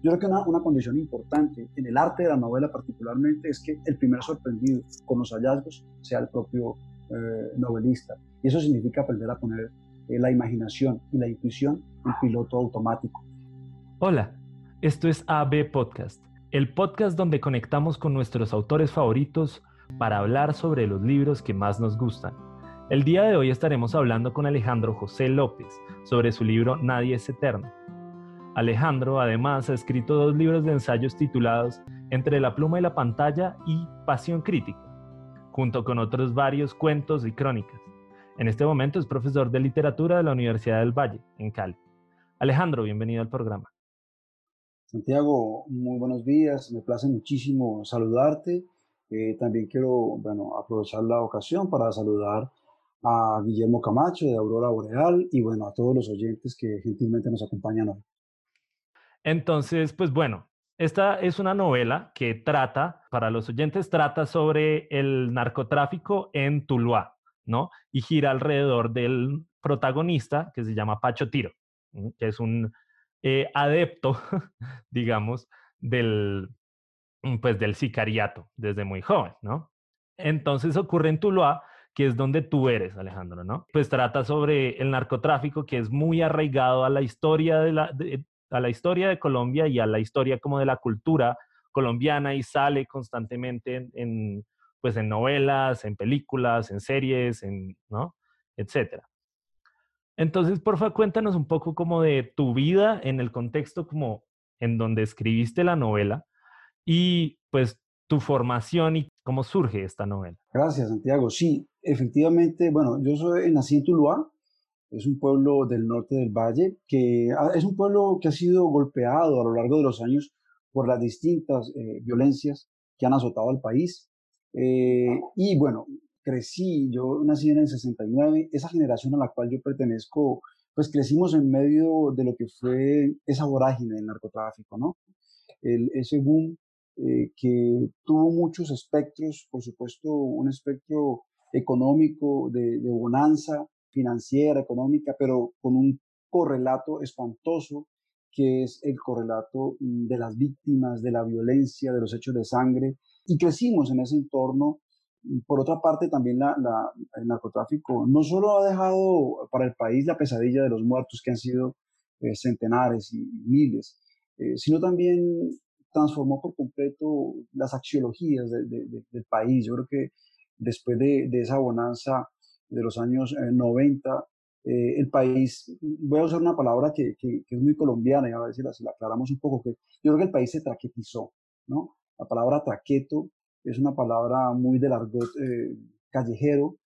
Yo creo que una, una, condición importante en el arte de la novela particularmente es que el primer sorprendido con los hallazgos sea el propio eh, novelista. Y eso significa aprender a poner eh, la imaginación y la intuición en piloto automático. Hola, esto es AB Podcast, el podcast donde conectamos con nuestros autores favoritos para hablar sobre los libros que más nos gustan. El día de hoy estaremos hablando con Alejandro José López sobre su libro Nadie es Eterno Alejandro además ha escrito dos libros de ensayos titulados Entre la pluma y la pantalla y Pasión crítica, junto con otros varios cuentos y crónicas. En este momento es profesor de literatura de la Universidad del Valle, en Cali. Alejandro, bienvenido al programa. Santiago, muy buenos días. Me place muchísimo saludarte. Eh, también quiero bueno, aprovechar la ocasión para saludar a Guillermo Camacho de Aurora Boreal y bueno, a todos los oyentes que gentilmente nos acompañan hoy. Entonces, pues bueno, esta es una novela que trata, para los oyentes, trata sobre el narcotráfico en Tuluá, ¿no? Y gira alrededor del protagonista que se llama Pacho Tiro, que es un eh, adepto, digamos, del, pues, del sicariato desde muy joven, ¿no? Entonces ocurre en Tuluá, que es donde tú eres, Alejandro, ¿no? Pues trata sobre el narcotráfico que es muy arraigado a la historia de la, a la historia de Colombia y a la historia como de la cultura colombiana y sale constantemente en, pues en novelas, en películas, en series, en, ¿no? etcétera. Entonces, porfa, cuéntanos un poco como de tu vida en el contexto como en donde escribiste la novela y pues tu formación y cómo surge esta novela. Gracias, Santiago. Sí, efectivamente, bueno, yo soy, nací en Tuluá, es un pueblo del norte del valle que es un pueblo que ha sido golpeado a lo largo de los años por las distintas eh, violencias que han azotado al país. Eh, y bueno, crecí, yo nací en el 69, esa generación a la cual yo pertenezco, pues crecimos en medio de lo que fue esa vorágine del narcotráfico, ¿no? El, ese boom eh, que tuvo muchos espectros, por supuesto, un espectro económico de bonanza, financiera, económica, pero con un correlato espantoso que es el correlato mm, de las víctimas, de la violencia, de los hechos de sangre, y crecimos en ese entorno. Por otra parte, también la, el narcotráfico no solo ha dejado para el país la pesadilla de los muertos, que han sido eh, centenares y miles, eh, sino también transformó por completo las axiologías del país. Yo creo que después de, de esa bonanza de los años 90, eh, eh, el país, voy a usar una palabra que, que, es muy colombiana y a ver si la, aclaramos un poco, que yo creo que el país se traquetizó, ¿no? La palabra traqueto es una palabra muy del argot eh, callejero,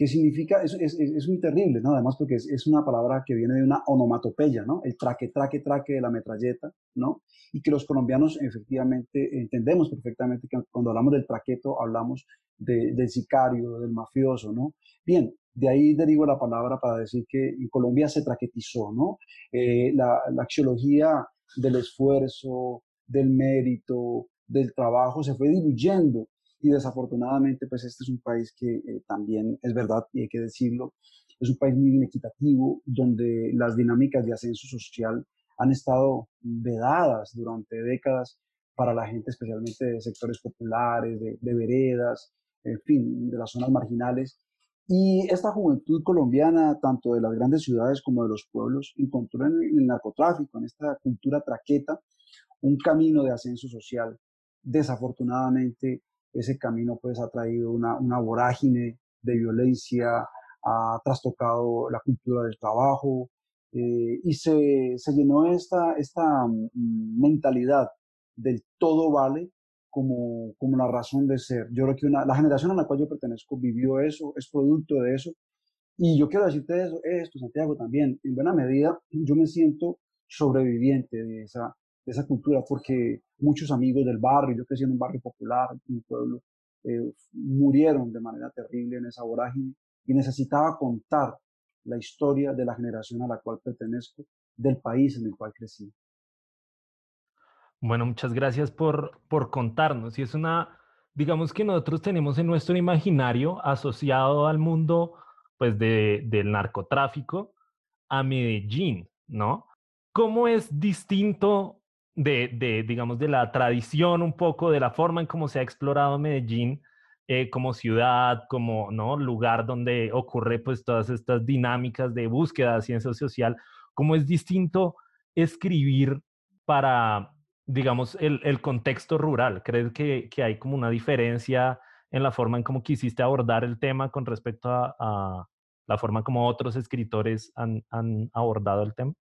que significa, es, es, es, muy terrible, ¿no? Además porque es, una palabra que viene de una onomatopeya, ¿no? El traque, traque, traque de la metralleta, ¿no? Y que los colombianos efectivamente entendemos perfectamente que cuando hablamos del traqueto hablamos del sicario, del mafioso, ¿no? Bien, de ahí derivo la palabra para decir que en Colombia se traquetizó, ¿no? Eh, la, la axiología del esfuerzo, del mérito, del trabajo se fue diluyendo y desafortunadamente pues este es un país que eh, también es verdad y hay que decirlo, es un país muy inequitativo donde las dinámicas de ascenso social han estado vedadas durante décadas para la gente, especialmente de sectores populares, de, de veredas, en fin, de las zonas marginales. Y esta juventud colombiana, tanto de las grandes ciudades como de los pueblos, encontró en el narcotráfico, en esta cultura traqueta, un camino de ascenso social. Desafortunadamente, ese camino pues ha traído una, una vorágine de violencia, ha trastocado la cultura del trabajo eh, y se, se, llenó esta, esta mm, mentalidad del todo vale como, como la razón de ser. Yo creo que una, la generación a la cual yo pertenezco vivió eso, es producto de eso. Y yo quiero decirte eso, esto, Santiago, también. En buena medida, yo me siento sobreviviente de esa, de esa cultura porque muchos amigos del barrio, yo crecí en un barrio popular, en un pueblo, eh, murieron de manera terrible en esa vorágine y necesitaba contar la historia de la generación a la cual pertenezco, del país en el cual crecí. Bueno, muchas gracias por, por contarnos. Y es una, digamos que nosotros tenemos en nuestro imaginario asociado al mundo pues de, del narcotráfico a Medellín, ¿no? ¿Cómo es distinto de, digamos, de la tradición un poco, de la forma en cómo se ha explorado Medellín eh, como ciudad, como ¿no? lugar donde ocurre pues todas estas dinámicas de búsqueda de ciencia social, cómo es distinto escribir para, digamos, el, el contexto rural. ¿Crees que, que, hay como una diferencia en la forma en cómo quisiste abordar el tema con respecto a, a la forma como otros escritores han, han abordado el tema?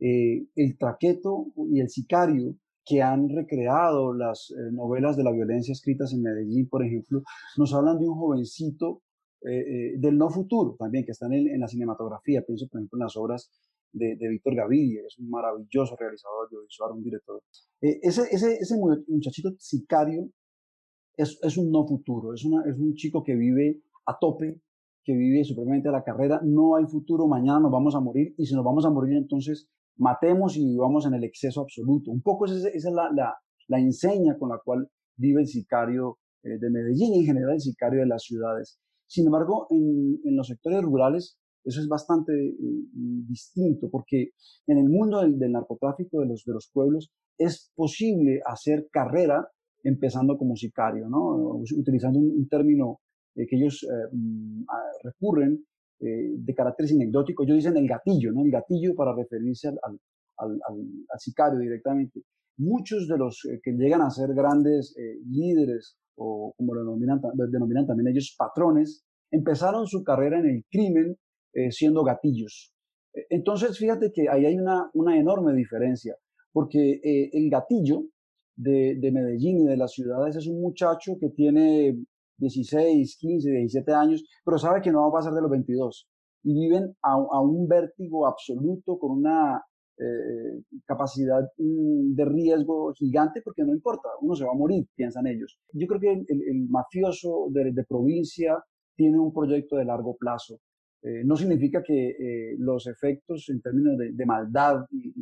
Eh, el traqueto y el sicario que han recreado las eh, novelas de la violencia escritas en Medellín, por ejemplo, nos hablan de un jovencito eh, del no futuro también, que está en, la cinematografía. Pienso, por ejemplo, en las obras de, Víctor Gavidia, que es un maravilloso realizador audiovisual, un director. ese, ese, ese, muchachito sicario es, es un no futuro, es, una, es un chico que vive a tope, que vive supremamente a la carrera, no hay futuro, mañana nos vamos a morir, y si nos vamos a morir, entonces matemos y vivamos en el exceso absoluto. Un poco esa, es la, enseña con la cual vive el sicario eh, de Medellín y en general el sicario de las ciudades. Sin embargo, en, los sectores rurales eso es bastante eh, distinto porque en el mundo del, narcotráfico de los, pueblos es posible hacer carrera empezando como sicario, ¿no? utilizando un, término eh, que ellos mm, recurren eh, de carácter anecdótico, ellos dicen el gatillo, ¿no? El gatillo para referirse al, al, al, sicario directamente. Muchos de los eh, que llegan a ser grandes eh, líderes, o como lo denominan, denominan, también ellos patrones, empezaron su carrera en el crimen siendo gatillos. Entonces, fíjate que ahí hay una, una enorme diferencia, porque el gatillo de, de Medellín y de las ciudades es un muchacho que tiene 16, 15, 17 años, pero sabe que no va a pasar de los 22 y viven a, un vértigo absoluto con una eh, capacidad mm, de riesgo gigante porque no importa, uno se va a morir, piensan ellos. Yo creo que el, mafioso de, provincia tiene un proyecto de largo plazo. Eh, no significa que eh, los efectos en términos de, maldad y,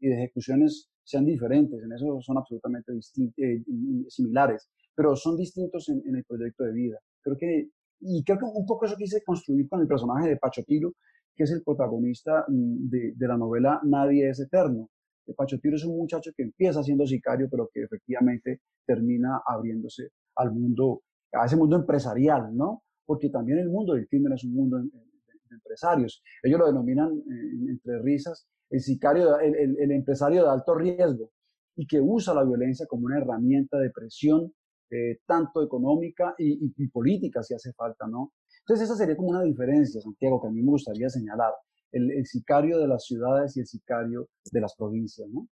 y, de, ejecuciones sean diferentes, en eso son absolutamente similares pero son distintos en, el proyecto de vida. Creo que, y creo que un poco eso quise construir con el personaje de Pacho Tiro, que es el protagonista mm, de, la novela Nadie es Eterno. Pacho Tiro es un muchacho que empieza siendo sicario, pero que efectivamente termina abriéndose al mundo, a ese mundo empresarial, ¿no? Porque también el mundo del crimen es un mundo de, empresarios. Ellos lo denominan entre risas el sicario, el, el, el, empresario de alto riesgo y que usa la violencia como una herramienta de presión eh, tanto económica y, política si hace falta, ¿no? Entonces esa sería como una diferencia, Santiago, que a mí me gustaría señalar, el, sicario de las ciudades y el sicario de las provincias, ¿no?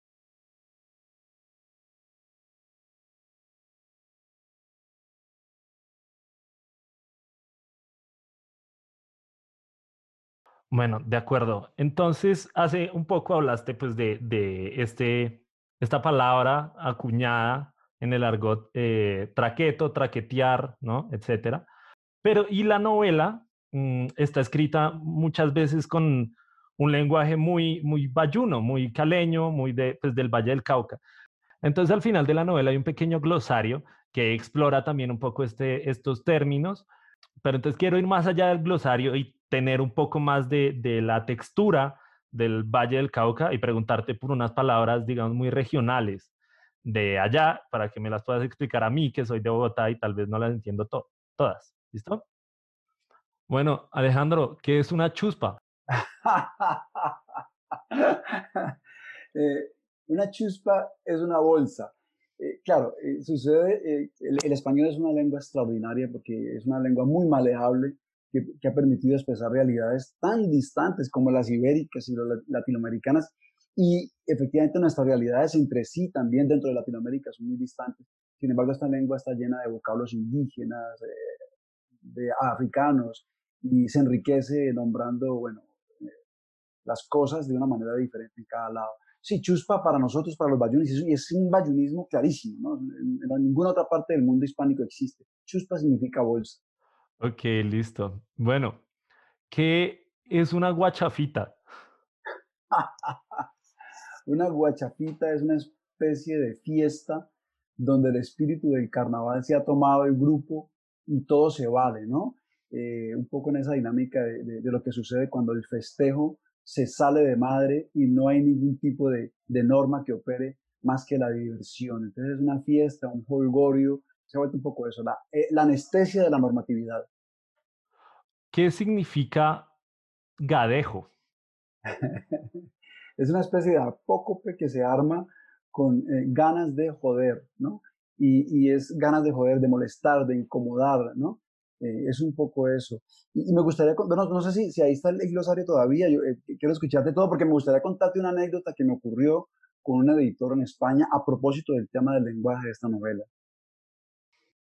Bueno, de acuerdo. Entonces, hace un poco hablaste pues de, de este, esta palabra acuñada en el argot eh, traqueto, traquetear, ¿no? Etcétera. Pero, y la novela mm, está escrita muchas veces con un lenguaje muy, muy bayuno, muy caleño, muy de, pues, del Valle del Cauca. Entonces, al final de la novela hay un pequeño glosario que explora también un poco este, estos términos, pero entonces quiero ir más allá del glosario y tener un poco más de, de la textura del Valle del Cauca y preguntarte por unas palabras, digamos, muy regionales de allá para que me las puedas explicar a mí, que soy de Bogotá y tal vez no las entiendo todas. ¿Listo? Bueno, Alejandro, ¿qué es una chuspa? Eh, una chuspa es una bolsa. Eh, claro, eh, sucede, el, español es una lengua extraordinaria porque es una lengua muy maleable que, que ha permitido expresar realidades tan distantes como las ibéricas y las latinoamericanas y efectivamente nuestras realidades entre sí también dentro de Latinoamérica son muy distantes. Sin embargo, esta lengua está llena de vocablos indígenas, eh, de africanos, y se enriquece nombrando, bueno, eh, las cosas de una manera diferente en cada lado. Sí, chuspa para nosotros, para los bayunis, y es un bayunismo clarísimo, ¿no? En, en, ninguna otra parte del mundo hispánico existe. Chuspa significa bolsa. Ok, listo. Bueno, ¿qué es una guachafita? Una guachafita es una especie de fiesta donde el espíritu del carnaval se ha tomado el grupo y todo se vale, ¿no? Eh, un poco en esa dinámica de, lo que sucede cuando el festejo se sale de madre y no hay ningún tipo de, norma que opere más que la diversión. Entonces es una fiesta, un holgorio, se ha vuelto un poco eso, la, eh, la anestesia de la normatividad. ¿Qué significa gadejo? es una especie de apócope que se arma con eh, ganas de joder, ¿no? Y, y, es ganas de joder, de molestar, de incomodar, ¿no? Eh, es un poco eso. Y, me gustaría, no, no sé si, si, ahí está el glosario todavía, yo quiero escucharte todo porque me gustaría contarte una anécdota que me ocurrió con un editor en España a propósito del tema del lenguaje de esta novela.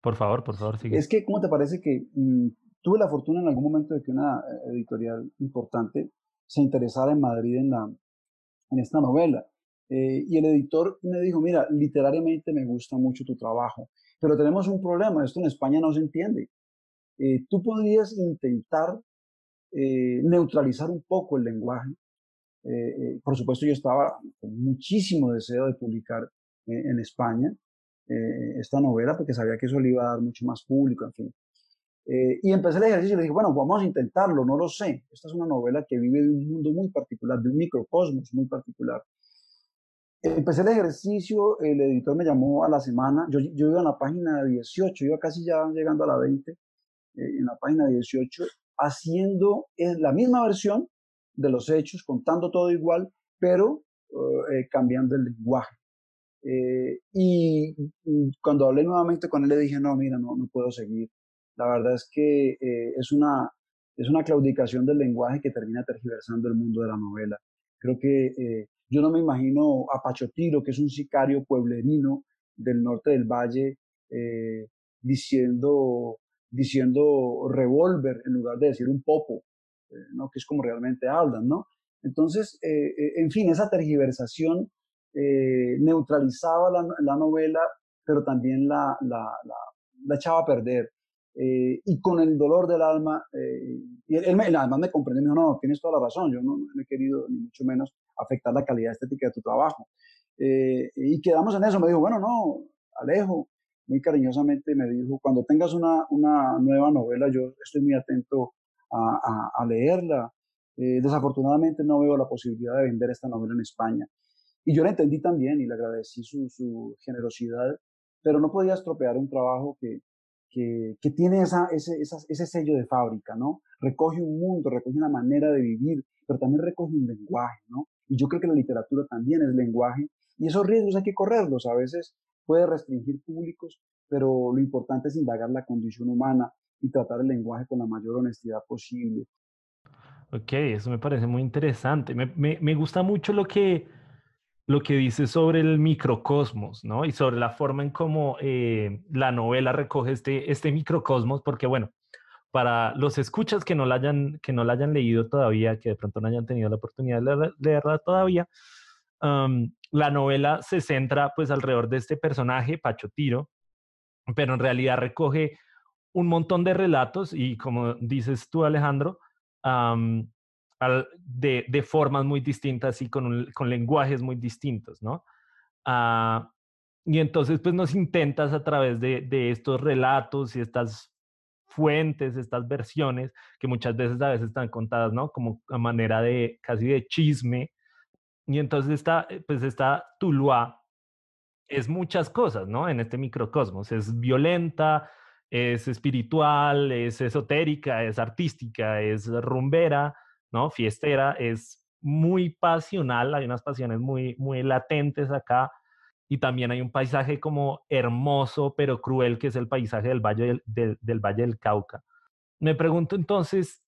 Por favor, por favor, sigue. Es que, ¿cómo te parece que mm, tuve la fortuna en algún momento de que una eh, editorial importante se interesara en Madrid en, la, en esta novela? Eh, y el editor me dijo, mira, literariamente me gusta mucho tu trabajo, pero tenemos un problema, esto en España no se entiende. Eh, tú podrías intentar neutralizar un poco el lenguaje eh, eh, por supuesto, yo estaba con muchísimo deseo de publicar eh, en España esta novela porque sabía que eso le iba a dar mucho más público, en fin. y empecé el ejercicio y le dije, bueno, vamos a intentarlo, no lo sé. Esta es una novela que vive de un mundo muy particular, de un microcosmos muy particular. Empecé el ejercicio, el editor me llamó a la semana, yo, yo iba a la página 18, iba casi ya llegando a la 20, en la página 18, haciendo la misma versión, de los hechos, contando todo igual, pero eh, eh, cambiando el lenguaje. Eh, y, cuando hablé nuevamente con él le dije, no, mira, no, no puedo seguir. La verdad es que es, una, es una claudicación del lenguaje que termina tergiversando el mundo de la novela. Creo que yo no me imagino a Pachotiro, que es un sicario pueblerino del norte del valle, diciendo, diciendo revólver en lugar de decir un popo. Eh, ¿no? que es como realmente hablan. ¿no? Entonces, eh, eh, en fin, esa tergiversación neutralizaba la, novela, pero también la, la, la, echaba a perder. y con el dolor del alma, y él, me, además me comprendió, me dijo, no, tienes toda la razón, yo no, no, he querido ni mucho menos afectar la calidad estética de tu trabajo. y quedamos en eso, me dijo, bueno, no, Alejo, muy cariñosamente me dijo, cuando tengas una, una nueva novela, yo estoy muy atento a, leerla. Eh, desafortunadamente no veo la posibilidad de vender esta novela en España. Y yo la entendí también y le agradecí su, su generosidad, pero no podía estropear un trabajo que, que, que tiene esa, ese, ese sello de fábrica, ¿no? Recoge un mundo, recoge una manera de vivir, pero también recoge un lenguaje, ¿no? Y yo creo que la literatura también es lenguaje y esos riesgos hay que correrlos. A veces puede restringir públicos, pero lo importante es indagar la condición humana y tratar el lenguaje con la mayor honestidad posible. Ok, eso me parece muy interesante. Me, me, me gusta mucho lo que, lo que dice sobre el microcosmos, ¿no? Y sobre la forma en cómo eh, la novela recoge este, este microcosmos, porque bueno, para los escuchas que no la hayan, que no la hayan leído todavía, que de pronto no hayan tenido la oportunidad de leerla todavía, la novela se centra pues alrededor de este personaje, Pacho Tiro, pero en realidad recoge un montón de relatos y como dices tú, Alejandro, de, formas muy distintas y con, con lenguajes muy distintos, ¿no? Ah, y entonces, pues nos intentas a través de, de, estos relatos y estas fuentes, estas versiones, que muchas veces a veces están contadas, ¿no? Como a manera de casi de chisme. Y entonces está, pues está Tuluá, es muchas cosas, ¿no? En este microcosmos. Es violenta, es espiritual, es esotérica, es artística, es rumbera, ¿no? Fiestera, es muy pasional, hay unas pasiones muy, muy latentes acá y también hay un paisaje como hermoso pero cruel que es el paisaje del Valle del, del, Valle del Cauca. Me pregunto entonces,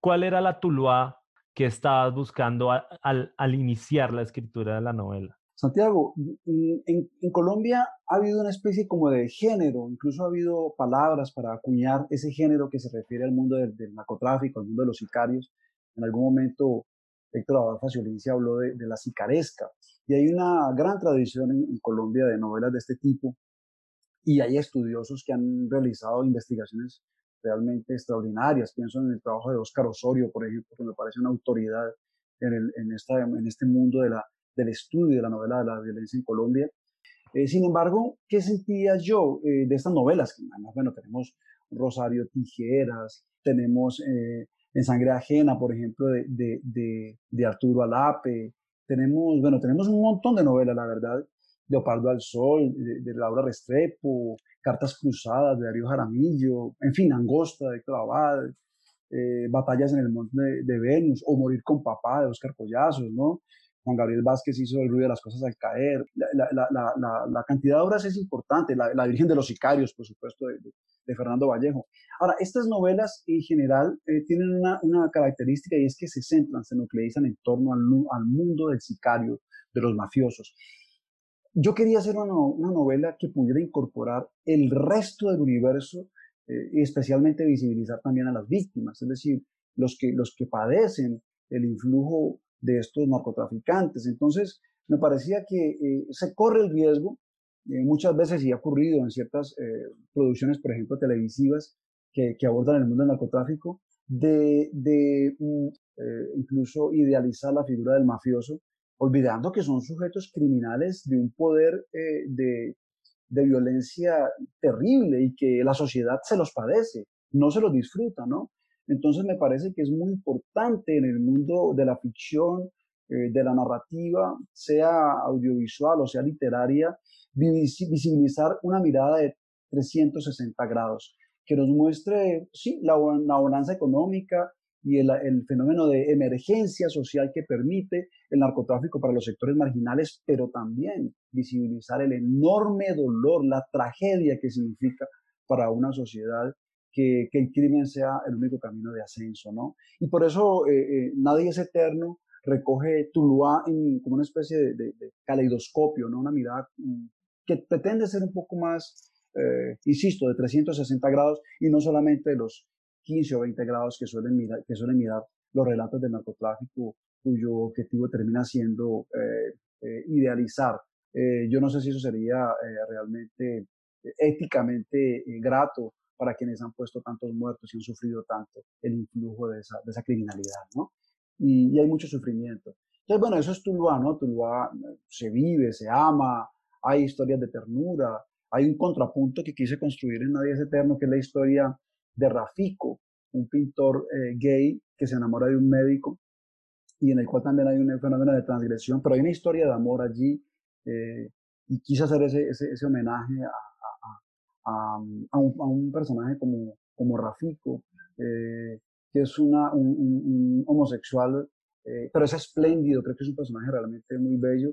¿cuál era la Tuluá que estabas buscando al, iniciar la escritura de la novela? Santiago, en, Colombia ha habido una especie como de género, incluso ha habido palabras para acuñar ese género que se refiere al mundo del, narcotráfico, al mundo de los sicarios. En algún momento Héctor Abad Faciolinci habló de, la sicaresca. Y hay una gran tradición en, Colombia de novelas de este tipo. Y hay estudiosos que han realizado investigaciones realmente extraordinarias. Pienso en el trabajo de Óscar Osorio, por ejemplo, que me parece una autoridad en, en, esta, en este mundo de la, del estudio de la novela de la violencia en Colombia. Eh, sin embargo, ¿qué sentía yo eh, de estas novelas? Además, bueno, tenemos Rosario Tijeras, tenemos eh, En Sangre Ajena, por ejemplo, de, de, de, de, Arturo Alape, tenemos, bueno, tenemos un montón de novelas, la verdad, Leopardo al Sol, de, Laura Restrepo, Cartas Cruzadas de Darío Jaramillo, en fin, Angosta de Héctor Abad, eh, Batallas en el Monte de, Venus, o Morir con Papá de Oscar Collazos, ¿no? Juan Gabriel Vázquez hizo El ruido de las cosas al caer. La, cantidad de obras es importante. La, Virgen de los Sicarios, por supuesto, de, Fernando Vallejo. Ahora, estas novelas en general eh, tienen una, característica y es que se centran, se nucleizan en torno al, al mundo del sicario, de los mafiosos. Yo quería hacer una, novela que pudiera incorporar el resto del universo eh, y especialmente visibilizar también a las víctimas, es decir, los que, los que padecen el influjo de estos narcotraficantes. Entonces, me parecía que eh, se corre el riesgo, eh, muchas veces y ha ocurrido en ciertas producciones, por ejemplo, televisivas, que, abordan el mundo del narcotráfico, de, mm, incluso idealizar la figura del mafioso olvidando que son sujetos criminales de un poder eh, de, violencia terrible y que la sociedad se los padece, no se los disfruta, ¿no? Entonces me parece que es muy importante en el mundo de la ficción, eh, de la narrativa, sea audiovisual o sea literaria, visibilizar una mirada de 360 grados, que nos muestre, sí, la, la bonanza económica, y el, el, fenómeno de emergencia social que permite el narcotráfico para los sectores marginales, pero también visibilizar el enorme dolor, la tragedia que significa para una sociedad que, que el crimen sea el único camino de ascenso, ¿no? Y por eso eh, eh, Nadie es Eterno recoge Tuluá en, como una especie de, de, caleidoscopio, ¿no? Una mirada mm, que pretende ser un poco más, eh, insisto, de 360 grados y no solamente los 15 o 20 grados que suelen mirar, que suelen mirar los relatos del narcotráfico, cuyo objetivo termina siendo eh, eh, idealizar. Eh, yo no sé si eso sería realmente éticamente grato para quienes han puesto tantos muertos y han sufrido tanto el influjo de esa, de esa criminalidad, ¿no? Y, y, hay mucho sufrimiento. Entonces, bueno, eso es Tuluá, ¿no? Tuluá se vive, se ama, hay historias de ternura, hay un contrapunto que quise construir en Nadie es Eterno, que es la historia de Rafico, un pintor eh, gay que se enamora de un médico y en el cual también hay un fenómeno de transgresión, pero hay una historia de amor allí eh, y quise hacer ese, ese, homenaje a, a, a, un, personaje como, como Rafico, eh, que es una, un, homosexual, pero es espléndido, creo que es un personaje realmente muy bello.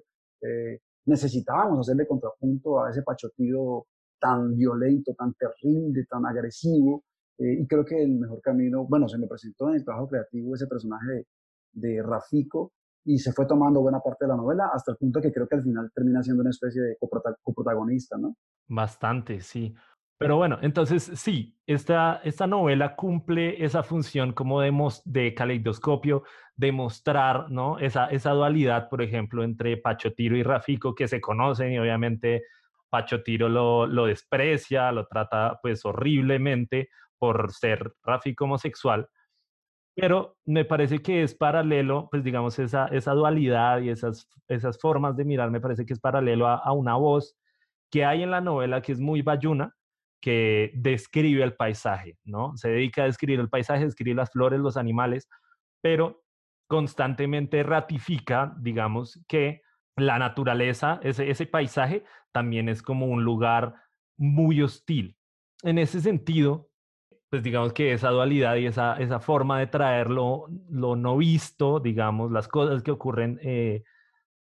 necesitábamos hacerle contrapunto a ese pachotido tan violento, tan terrible, tan agresivo, eh, y creo que el mejor camino, bueno, se me presentó en el trabajo creativo ese personaje de, de Rafico y se fue tomando buena parte de la novela hasta el punto que creo que al final termina siendo una especie de coprotagonista, ¿no? Bastante, sí. Pero bueno, entonces sí, esta, esta novela cumple esa función como de, de caleidoscopio, de mostrar ¿no? esa, esa dualidad, por ejemplo, entre Pachotiro y Rafico, que se conocen y obviamente Pachotiro lo, lo desprecia, lo trata pues horriblemente, por ser tráfico homosexual, pero me parece que es paralelo, pues digamos, esa, esa dualidad y esas, esas formas de mirar, me parece que es paralelo a, una voz que hay en la novela que es muy bayuna, que describe el paisaje, ¿no? Se dedica a describir el paisaje, describir las flores, los animales, pero constantemente ratifica, digamos, que la naturaleza, ese, ese paisaje, también es como un lugar muy hostil. En ese sentido, pues digamos que esa dualidad y esa, esa forma de traerlo, lo no visto, digamos, las cosas que ocurren, eh,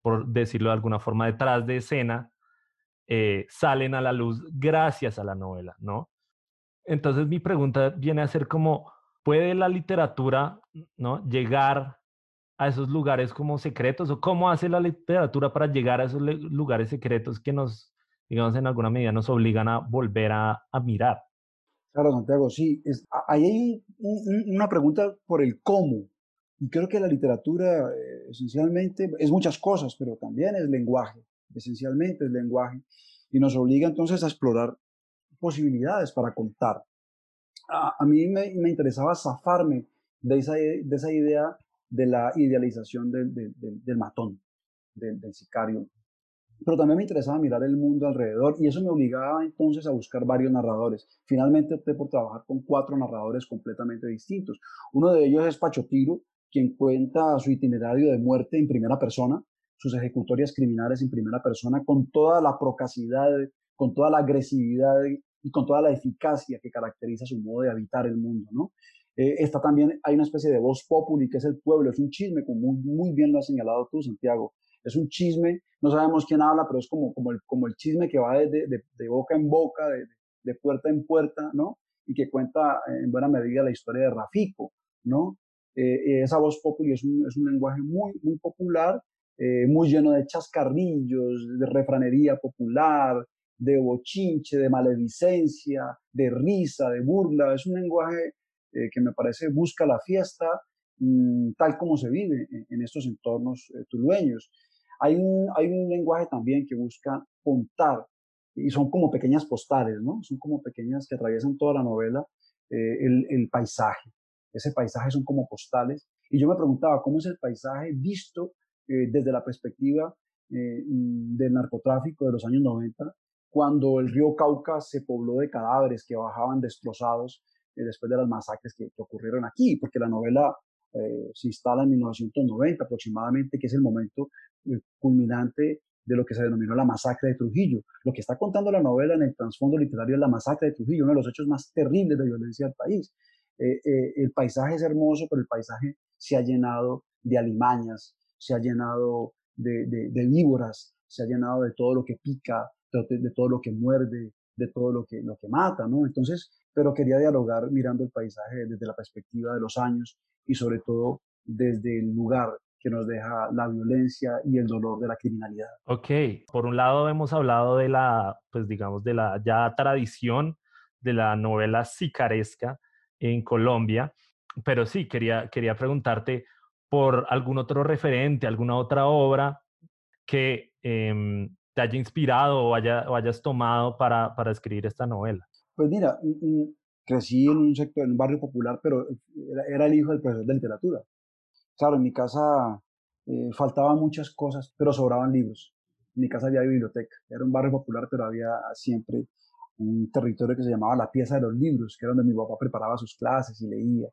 por decirlo de alguna forma, detrás de escena, eh, salen a la luz gracias a la novela, ¿no? Entonces mi pregunta viene a ser como, ¿puede la literatura, ¿no? Llegar a esos lugares como secretos o cómo hace la literatura para llegar a esos lugares secretos que nos, digamos, en alguna medida nos obligan a volver a, a mirar? Claro, Santiago, sí. ahí hay una pregunta por el cómo. Y creo que la literatura eh, esencialmente es muchas cosas, pero también es lenguaje. Esencialmente es lenguaje. Y nos obliga entonces a explorar posibilidades para contar. A, mí me, interesaba zafarme de esa, de esa idea de la idealización del, matón, del sicario pero también me interesaba mirar el mundo alrededor y eso me obligaba entonces a buscar varios narradores. Finalmente opté por trabajar con cuatro narradores completamente distintos. Uno de ellos es Pacho Tiro, quien cuenta su itinerario de muerte en primera persona, sus ejecutorias criminales en primera persona con toda la procacidad, con toda la agresividad y con toda la eficacia que caracteriza su modo de habitar el mundo, ¿no? Eh, está también, hay una especie de voz populi, que es el pueblo, es un chisme, como muy, bien lo has señalado tú, Santiago. Es un chisme, no sabemos quién habla, pero es como, como, el, como el chisme que va de, de, boca en boca, de, de, puerta en puerta, ¿no? Y que cuenta en buena medida la historia de Rafico, ¿no? Eh, esa voz populi es un, es un lenguaje muy, muy popular, eh, muy lleno de chascarrillos, de refranería popular, de bochinche, de maledicencia, de risa, de burla. Es un lenguaje eh, que me parece busca la fiesta mm, tal como se vive en, estos entornos eh, tulueños. Hay un, lenguaje también que busca contar y son como pequeñas postales, ¿no? Son como pequeñas que atraviesan toda la novela eh, el, paisaje. Ese paisaje son como postales. Y yo me preguntaba, ¿cómo es el paisaje visto desde la perspectiva mm, del narcotráfico de los años 90, cuando el río Cauca se pobló de cadáveres que bajaban destrozados eh, después de las masacres que, ocurrieron aquí, porque la novela eh, se instala en 1990 aproximadamente, que es el momento eh, culminante de lo que se denominó la masacre de Trujillo. Lo que está contando la novela en el trasfondo literario es la masacre de Trujillo, uno de los hechos más terribles de violencia del país. el paisaje es hermoso, pero el paisaje se ha llenado de alimañas, se ha llenado de, víboras, se ha llenado de todo lo que pica, de, todo lo que muerde, de todo lo que, lo que mata, ¿no? Entonces, pero quería dialogar mirando el paisaje desde la perspectiva de los años y sobre todo desde el lugar que nos deja la violencia y el dolor de la criminalidad. Ok, por un lado hemos hablado de la, pues digamos, de la ya tradición de la novela sicaresca en Colombia, pero sí, quería, quería preguntarte por algún otro referente, alguna otra obra que em, te haya inspirado o, haya, o hayas tomado para, para escribir esta novela. Pues mira, crecí en un sector, en un barrio popular, pero era, el hijo del profesor de literatura. Claro, en mi casa eh, faltaban muchas cosas, pero sobraban libros. En mi casa había biblioteca. Era un barrio popular, pero había siempre un territorio que se llamaba la pieza de los libros, que era donde mi papá preparaba sus clases y leía.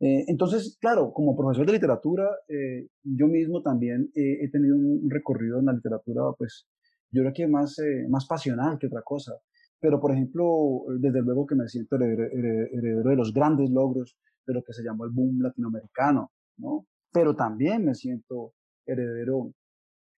Eh, entonces, claro, como profesor de literatura, eh, yo mismo también he tenido un recorrido en la literatura, pues yo creo que más, más pasional que otra cosa. Pero, por ejemplo, desde luego que me siento heredero, de los grandes logros de lo que se llamó el boom latinoamericano, ¿no? Pero también me siento heredero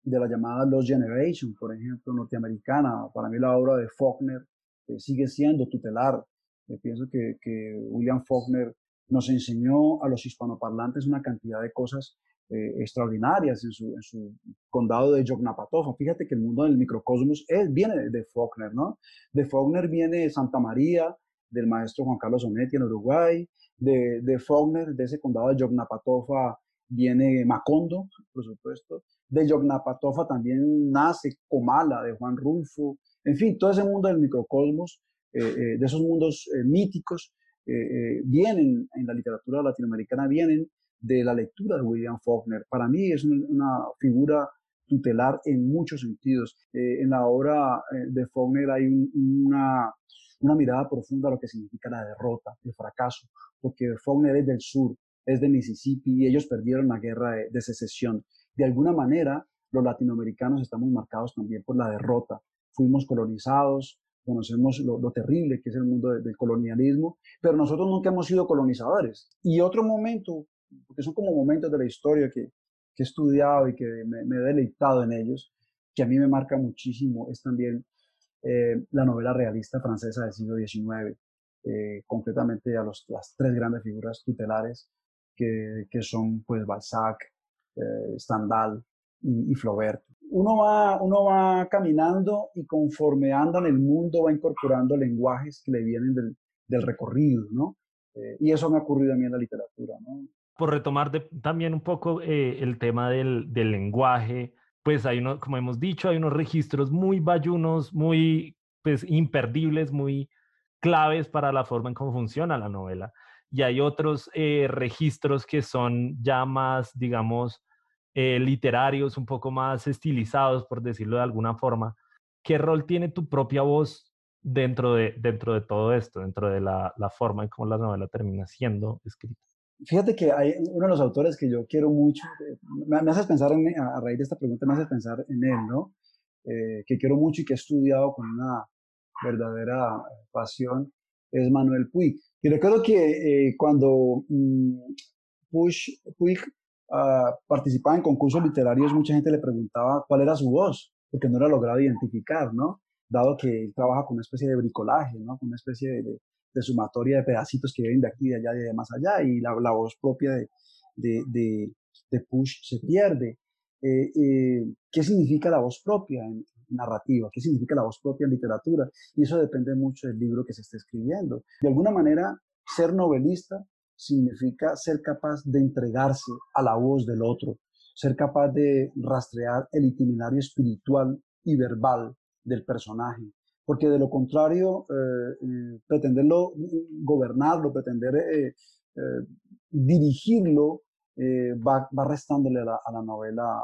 de la llamada Lost Generation, por ejemplo, norteamericana. Para mí la obra de Faulkner eh, sigue siendo tutelar. Eh, pienso que, que William Faulkner nos enseñó a los hispanoparlantes una cantidad de cosas eh, extraordinarias en su, en su, condado de Yoknapatoffa. Fíjate que el mundo del microcosmos es, viene de Faulkner, ¿no? De Faulkner viene Santa María, del maestro Juan Carlos Onetti en Uruguay, de, de Faulkner, de ese condado de Yoknapatoffa, viene Macondo, por supuesto. De Yoknapatoffa también nace Comala, de Juan Rulfo. En fin, todo ese mundo del microcosmos, eh, eh, de esos mundos míticos, vienen en la literatura latinoamericana, vienen de la lectura de William Faulkner. Para mí es una figura tutelar en muchos sentidos. Eh, en la obra eh, de Faulkner hay una, una mirada profunda a lo que significa la derrota, el fracaso, porque Faulkner es del sur, es de Mississippi y ellos perdieron la guerra de, secesión. De alguna manera, los latinoamericanos estamos marcados también por la derrota. Fuimos colonizados, conocemos lo, terrible que es el mundo del colonialismo, pero nosotros nunca hemos sido colonizadores. Y otro momento porque son como momentos de la historia que, que he estudiado y que me, he deleitado en ellos, que a mí me marca muchísimo, es también eh, la novela realista francesa del siglo XIX, eh, concretamente a los, las tres grandes figuras tutelares que, que son pues Balzac, eh, Stendhal y, Flaubert. Uno va, uno va caminando y conforme anda en el mundo va incorporando lenguajes que le vienen del, del recorrido, ¿no? y eso me ha ocurrido a mí en la literatura, ¿no? Por retomar también un poco eh, el tema del, del, lenguaje, pues hay uno, como hemos dicho, hay unos registros muy bayunos, muy pues, imperdibles, muy claves para la forma en cómo funciona la novela. Y hay otros eh, registros que son ya más, digamos, eh, literarios, un poco más estilizados, por decirlo de alguna forma. ¿Qué rol tiene tu propia voz dentro de, dentro de todo esto, dentro de la, la forma en cómo la novela termina siendo escrita? Fíjate que hay uno de los autores que yo quiero mucho, me, me haces pensar en, a raíz de esta pregunta, me haces pensar en él, ¿no? Eh, que quiero mucho y que he estudiado con una verdadera pasión, es Manuel Puig. Y recuerdo que eh, cuando mm, Puig uh, participaba en concursos literarios, mucha gente le preguntaba cuál era su voz, porque no era logrado identificar, ¿no? Dado que él trabaja con una especie de bricolaje, ¿no? Con una especie de, de, sumatoria de pedacitos que vienen de aquí, de allá y de más allá, y la, la voz propia de, de, de, Push se pierde. Eh, eh, ¿Qué significa la voz propia en, narrativa? ¿Qué significa la voz propia en literatura? Y eso depende mucho del libro que se esté escribiendo. De alguna manera, ser novelista significa ser capaz de entregarse a la voz del otro, ser capaz de rastrear el itinerario espiritual y verbal del personaje. Porque de lo contrario, eh, eh, pretenderlo gobernarlo, pretender eh, dirigirlo, va, va, restándole a la, a la novela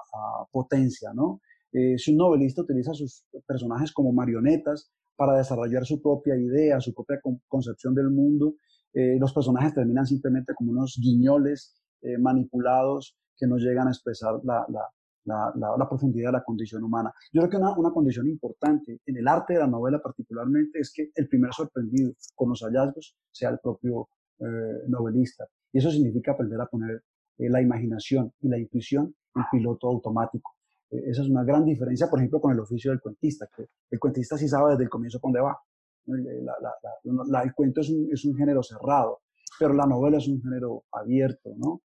potencia, ¿no? si un novelista utiliza sus personajes como marionetas para desarrollar su propia idea, su propia concepción del mundo, eh, los personajes terminan simplemente como unos guiñoles eh, manipulados que no llegan a expresar la, la, la, profundidad de la condición humana. Yo creo que una, una, condición importante en el arte de la novela particularmente es que el primer sorprendido con los hallazgos sea el propio eh, novelista. Y eso significa aprender a poner la imaginación y la intuición en piloto automático. esa es una gran diferencia, por ejemplo, con el oficio del cuentista, que el cuentista sí sabe desde el comienzo dónde va el cuento es un, es un, género cerrado, pero la novela es un género abierto, ¿no?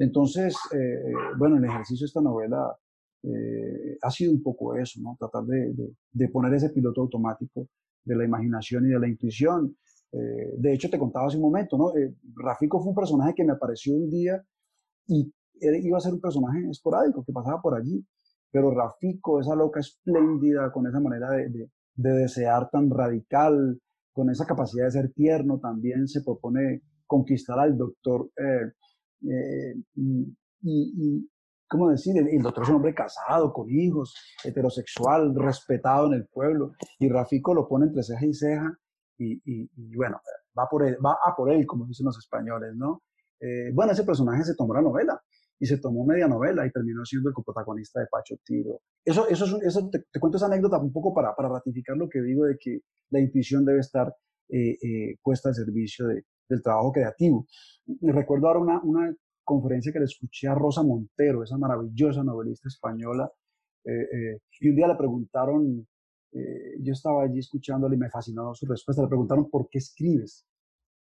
Entonces, eh, bueno, el ejercicio de esta novela eh, ha sido un poco eso, ¿no? Tratar de, poner ese piloto automático de la imaginación y de la intuición. Eh, de hecho, te contaba hace un momento, ¿no? Rafico fue un personaje que me apareció un día y iba a ser un personaje esporádico que pasaba por allí, pero Rafico, esa loca espléndida, con esa manera de, de desear tan radical, con esa capacidad de ser tierno, también se propone conquistar al doctor. Eh, eh, y, y, ¿cómo decir? El, doctor es un hombre casado, con hijos, heterosexual, respetado en el pueblo, y Rafico lo pone entre ceja y ceja, y, y bueno, va, por él, va a por él, como dicen los españoles, ¿no? Eh, bueno, ese personaje se tomó la novela, y se tomó media novela y terminó siendo el coprotagonista de Pacho Tiro. Eso, eso, es, eso te, cuento esa anécdota un poco para, para ratificar lo que digo de que la intuición debe estar eh, eh, puesta al servicio de, del trabajo creativo. Me recuerdo ahora una, una conferencia que le escuché a Rosa Montero, esa maravillosa novelista española, eh, y un día le preguntaron, yo estaba allí escuchándole y me fascinó su respuesta, le preguntaron, ¿por qué escribes?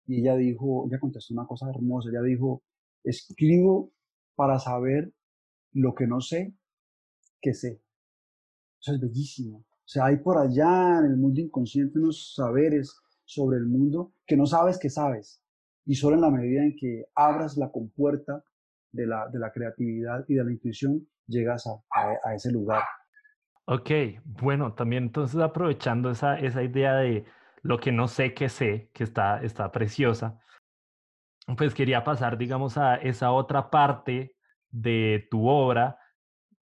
Y ella dijo, ella contestó una cosa hermosa, ella dijo, escribo para saber lo que no sé, que sé. Eso es bellísimo. O sea, hay por allá en el mundo inconsciente unos saberes sobre el mundo que no sabes que sabes. Y solo en la medida en que abras la compuerta de la, de la creatividad y de la intuición, llegas a, a, ese lugar. Ok, bueno, también entonces aprovechando esa, esa idea de lo que no sé que sé, que está, está preciosa, pues quería pasar, digamos, a esa otra parte de tu obra,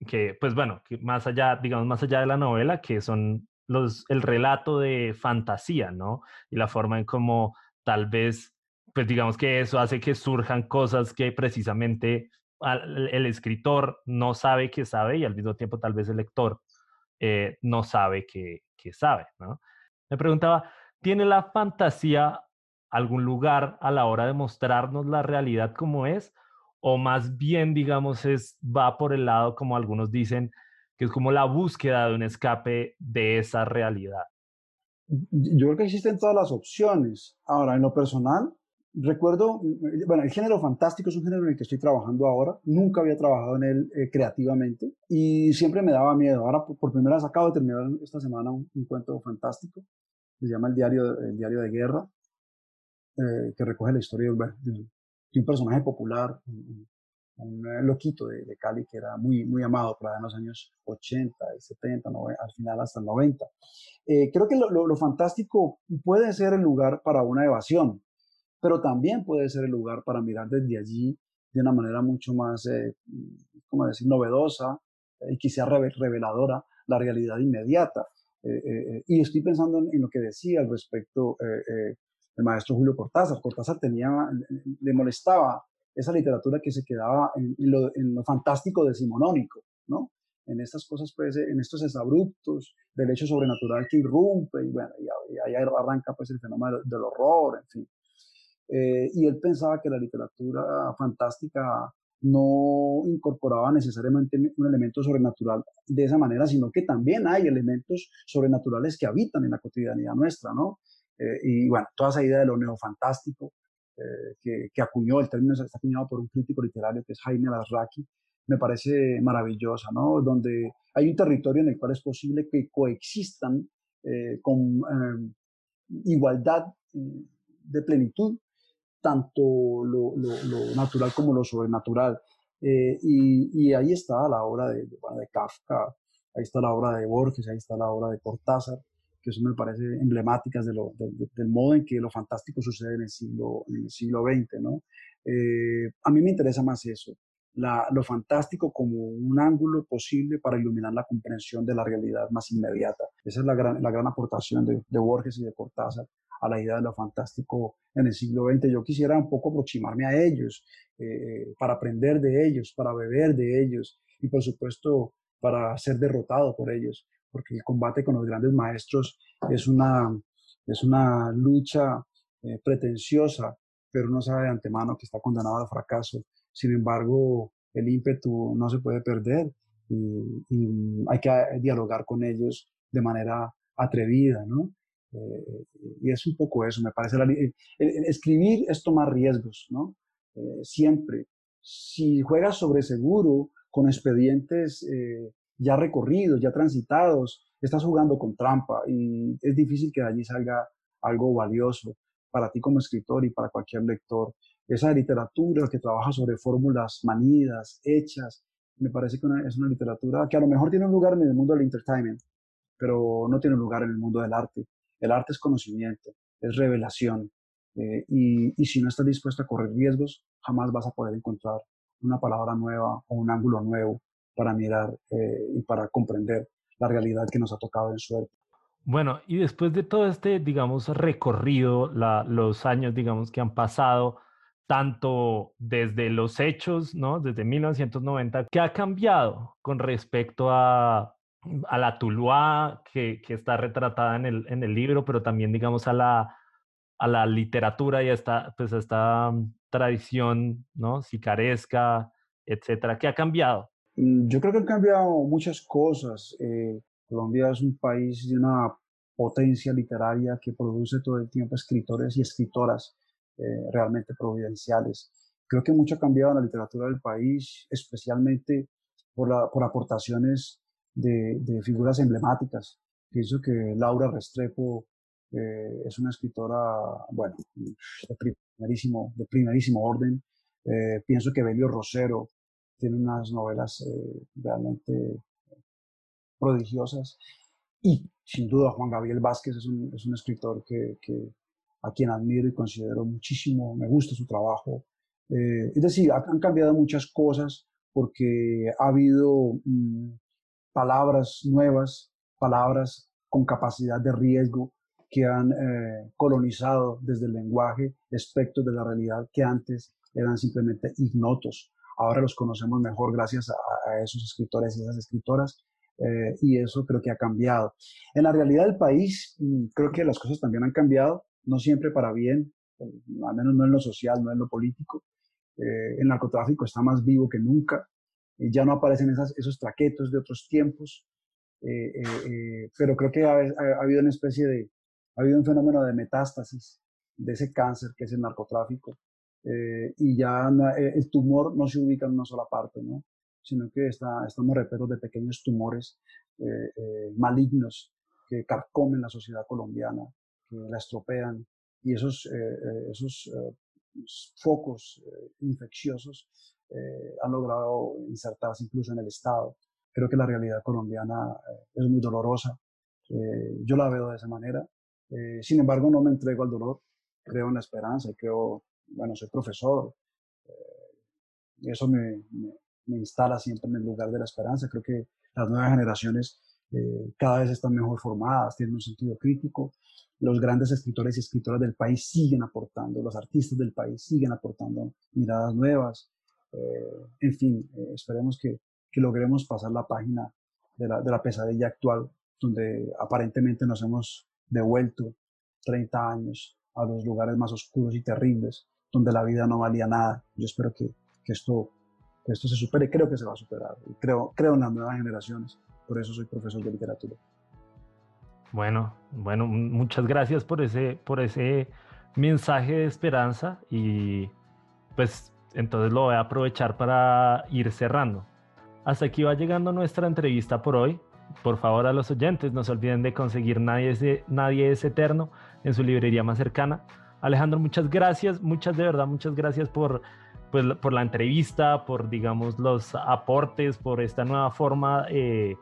que, pues bueno, que más allá, digamos, más allá de la novela, que son el relato de fantasía, ¿no? Y la forma en cómo tal vez, pues digamos que eso hace que surjan cosas que precisamente el escritor no sabe que sabe y al mismo tiempo tal vez el lector eh, no sabe que, que sabe, ¿no? Me preguntaba, ¿tiene la fantasía algún lugar a la hora de mostrarnos la realidad como es? ¿O más bien, digamos, es, va por el lado, como algunos dicen, que es como la búsqueda de un escape de esa realidad? Yo creo que existen todas las opciones. Ahora, en lo personal, recuerdo, bueno, el género fantástico es un género en el que estoy trabajando ahora. Nunca había trabajado en él eh, creativamente y siempre me daba miedo. Ahora, por, primera vez, acabo de terminar esta semana un, cuento fantástico. Se llama El Diario, el diario de Guerra eh, que recoge la historia de, un personaje popular, un, loquito de, Cali que era muy, muy amado por en los años 80 y 70, al final hasta el 90. Eh, creo que lo, fantástico puede ser el lugar para una evasión, pero también puede ser el lugar para mirar desde allí de una manera mucho más, eh, ¿cómo decir?, novedosa y quizá reveladora la realidad inmediata. y estoy pensando en, lo que decía al respecto el maestro Julio Cortázar. Cortázar tenía, le molestaba esa literatura que se quedaba en, lo, en lo, fantástico decimonónico, ¿no? En estas cosas, pues, en estos exabruptos del hecho sobrenatural que irrumpe, y bueno, y, ahí arranca pues el fenómeno del horror, en fin. Eh, y él pensaba que la literatura fantástica no incorporaba necesariamente un elemento sobrenatural de esa manera, sino que también hay elementos sobrenaturales que habitan en la cotidianidad nuestra, ¿no? Eh, y bueno, toda esa idea de lo neofantástico, eh, que, que, acuñó, el término está acuñado por un crítico literario que es Jaime Alasraqui, me parece maravillosa, ¿no? Donde hay un territorio en el cual es posible que coexistan eh, con igualdad de plenitud tanto lo, natural como lo sobrenatural. y, y, ahí está la obra de, de, Kafka, ahí está la obra de Borges, ahí está la obra de Cortázar, que eso me parece emblemáticas del modo en que lo fantástico sucede en el siglo, XX. Eh, a mí me interesa más eso, lo fantástico como un ángulo posible para iluminar la comprensión de la realidad más inmediata. Esa es la gran, aportación de, de Borges y de Cortázar a la idea de lo fantástico en el siglo XX. Yo quisiera un poco aproximarme a ellos, eh, para aprender de ellos, para beber de ellos y por supuesto para ser derrotado por ellos porque el combate con los grandes maestros es una, es una lucha eh, pretenciosa, pero uno sabe de antemano que está condenado al fracaso. Sin embargo, el ímpetu no se puede perder y, hay que dialogar con ellos de manera atrevida, ¿no? Eh, y es un poco eso, me parece. escribir es tomar riesgos, ¿no? Eh, siempre. Si juegas sobre seguro, con expedientes ya recorridos, ya transitados, estás jugando con trampa y es difícil que de allí salga algo valioso para ti como escritor y para cualquier lector. Esa literatura que trabaja sobre fórmulas manidas, hechas, me parece que es una literatura que a lo mejor tiene un lugar en el mundo del entertainment, pero no tiene un lugar en el mundo del arte. El arte es conocimiento, es revelación. Eh, y, y si no estás dispuesto a correr riesgos, jamás vas a poder encontrar una palabra nueva o un ángulo nuevo para mirar eh, y para comprender la realidad que nos ha tocado en suerte. Bueno, y después de todo este, digamos, recorrido, los años, digamos, que han pasado, tanto desde los hechos, ¿no? Desde 1990, ¿qué ha cambiado con respecto a, a la Tuluá que, está retratada en el, libro, pero también, digamos, a la, a la literatura y a esta, pues, a esta mm, tradición, ¿no? Sicaresca, etcétera? ¿Qué ha cambiado? Mm, yo creo que han cambiado muchas cosas. Eh, Colombia es un país de una potencia literaria que produce todo el tiempo escritores y escritoras eh, realmente providenciales. Creo que mucho ha cambiado en la literatura del país, especialmente por, la, por aportaciones de, de, figuras emblemáticas. Pienso que Laura Restrepo eh, es una escritora, bueno, de primerísimo, de primerísimo orden. pienso que Belio Rosero tiene unas novelas eh, realmente prodigiosas. Y sin duda Juan Gabriel Vázquez es un, es un escritor que, a quien admiro y considero muchísimo, me gusta su trabajo. Eh, es decir, han cambiado muchas cosas porque ha habido mm, palabras nuevas, palabras con capacidad de riesgo que han eh, colonizado desde el lenguaje aspectos de la realidad que antes eran simplemente ignotos ahora los conocemos mejor gracias a, esos escritores y esas escritoras. Eh, y eso creo que ha cambiado. En la realidad del país, mm, creo que las cosas también han cambiado, no siempre para bien, al menos no en lo social, no en lo polítiо. Eh, el narcotráfico está más vivo que nunca, ya no aparecen esas, esos traquetos de otros tiempos, eh, pero creo que ha, ha, habido una especie de, ha habido un fenómeno de metástasis de ese cáncer que es el narcotráfico, eh, y ya eh, el tumor no se ubica en una sola parte, ¿no? sino que está, estamos repletos de pequeños tumores eh, malignos que carcomen la sociedad colombiana, que la estropean, y esos, esos focos infecciosos han logrado insertarse incluso en el Estado. Creo que la realidad colombiana es muy dolorosa, yo la veo de esa manera, sin embargo no me entrego al dolor, creo en la esperanza y creo bueno, soy profesor, eh, eso me, instala siempre en el lugar de la esperanza. Creo que las nuevas generaciones eh, cada vez están mejor formadas, tienen un sentido crítico los grandes escritores y escritoras del país siguen aportando, los artistas del país siguen aportando miradas nuevas. Eh, en fin, esperemos que, logremos pasar la página de la, de la pesadilla actual, donde aparentemente nos hemos devuelto 30 años a los lugares más oscuros y terribles, donde la vida no valía nada. Yo espero que, esto, se supere, creo que se va a superar, creo, creo en las nuevas generaciones, por eso soy profesor de literatura. Bueno, bueno, muchas gracias por ese, por ese mensaje de esperanza y pues entonces lo voy a aprovechar para ir cerrando. Hasta aquí va llegando nuestra entrevista por hoy. Por favor a los oyentes, no se olviden de conseguir Nadie es Eterno en su librería más cercana. Alejandro, muchas gracias, muchas de verdad, muchas gracias por, pues, por la entrevista, por, digamos, los aportes, por esta nueva forma eh,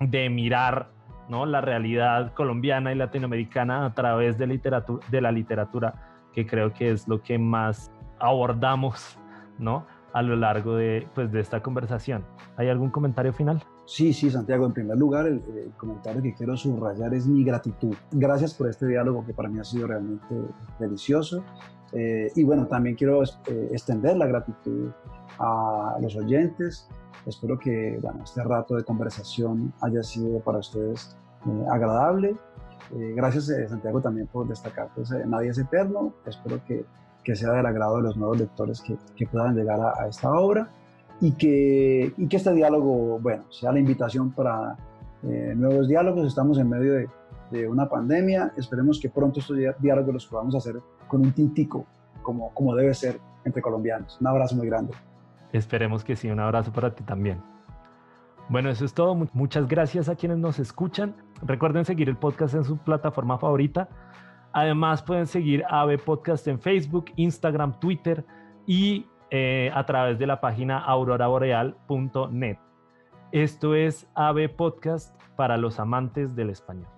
de mirar ¿no? la realidad colombiana y latinoamericana a través de, literatura, de la literatura, que creo que es lo que más abordamos ¿no? A lo largo de, pues, de esta conversación. ¿Hay algún comentario final? Sí, sí, Santiago, en primer lugar, el, comentario que quiero subrayar es mi gratitud. Gracias por este diálogo que para mí ha sido realmente delicioso. Eh, y bueno, también quiero eh, extender la gratitud a los oyentes Espero que bueno, este rato de conversación haya sido para ustedes eh, agradable. Eh, gracias eh, Santiago también por destacar, pues nadie es eterno. Espero que, que, sea del agrado de los nuevos lectores que, que puedan llegar a, esta obra y que, y que este diálogo, bueno, sea la invitación para nuevos diálogos. Estamos en medio de, de, una pandemia. Esperemos que pronto estos diálogos los podamos hacer con un tintico, como, como debe ser entre colombianos. Un abrazo muy grande. Esperemos que sí. Un abrazo para ti también. Bueno, eso es todo. Muchas gracias a quienes nos escuchan. Recuerden seguir el podcast en su plataforma favorita. Además, pueden seguir AVE Podcast en Facebook, Instagram, Twitter y eh, a través de la página auroraboreal.net. Esto es AVE Podcast para los amantes del español.